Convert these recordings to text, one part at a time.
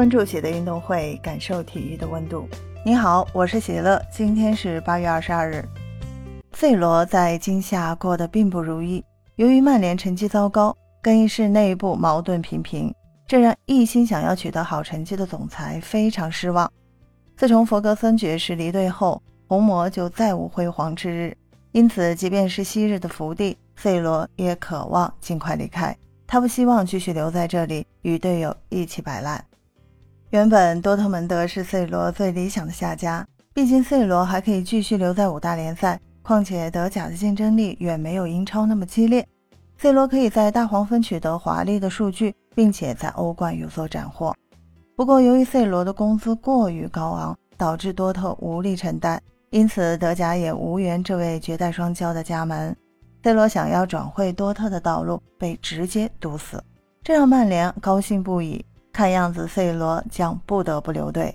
关注喜的运动会，感受体育的温度。你好，我是喜乐，今天是八月二十二日。C 罗在今夏过得并不如意，由于曼联成绩糟糕，更衣室内部矛盾频频，这让一心想要取得好成绩的总裁非常失望。自从弗格森爵士离队后，红魔就再无辉煌之日。因此，即便是昔日的福地，C 罗也渴望尽快离开。他不希望继续留在这里与队友一起摆烂。原本多特蒙德是 C 罗最理想的下家，毕竟 C 罗还可以继续留在五大联赛，况且德甲的竞争力远没有英超那么激烈。C 罗可以在大黄蜂取得华丽的数据，并且在欧冠有所斩获。不过，由于 C 罗的工资过于高昂，导致多特无力承担。因此，德甲也无缘这位绝代双骄的加盟。C 罗想要转会多特的道路被直接堵死，这让曼联高兴不已。看样子，C 罗将不得不留队。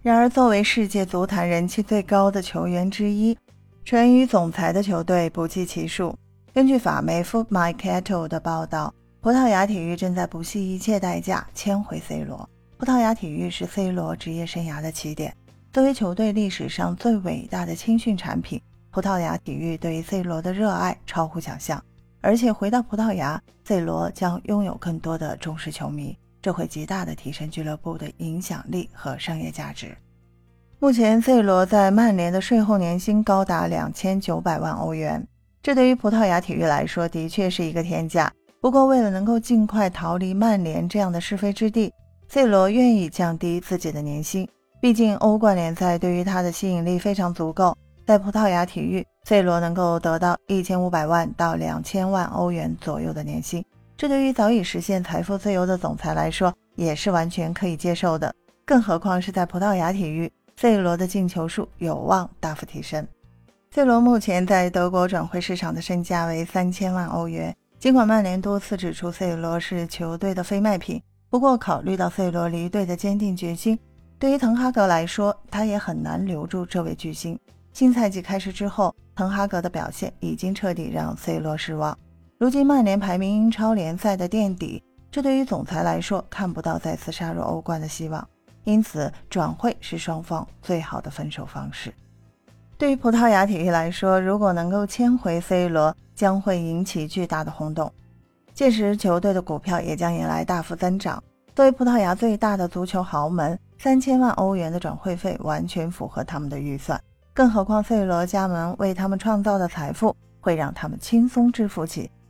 然而，作为世界足坛人气最高的球员之一，沉于总裁的球队不计其数。根据法媒 Foot My Cattle 的报道，葡萄牙体育正在不惜一切代价签回 C 罗。葡萄牙体育是 C 罗职业生涯的起点。作为球队历史上最伟大的青训产品，葡萄牙体育对于 C 罗的热爱超乎想象。而且回到葡萄牙，C 罗将拥有更多的忠实球迷，这会极大的提升俱乐部的影响力和商业价值。目前，C 罗在曼联的税后年薪高达两千九百万欧元，这对于葡萄牙体育来说的确是一个天价。不过，为了能够尽快逃离曼联这样的是非之地，C 罗愿意降低自己的年薪。毕竟，欧冠联赛对于他的吸引力非常足够。在葡萄牙体育，C 罗能够得到一千五百万到两千万欧元左右的年薪，这对于早已实现财富自由的总裁来说也是完全可以接受的。更何况是在葡萄牙体育，C 罗的进球数有望大幅提升。C 罗目前在德国转会市场的身价为三千万欧元。尽管曼联多次指出 C 罗是球队的非卖品，不过考虑到 C 罗离队的坚定决心。对于滕哈格来说，他也很难留住这位巨星。新赛季开始之后，滕哈格的表现已经彻底让 C 罗失望。如今曼联排名英超联赛的垫底，这对于总裁来说看不到再次杀入欧冠的希望。因此，转会是双方最好的分手方式。对于葡萄牙体育来说，如果能够签回 C 罗，将会引起巨大的轰动，届时球队的股票也将迎来大幅增长。作为葡萄牙最大的足球豪门。三千万欧元的转会费完全符合他们的预算，更何况 C 罗加盟为他们创造的财富会让他们轻松支付起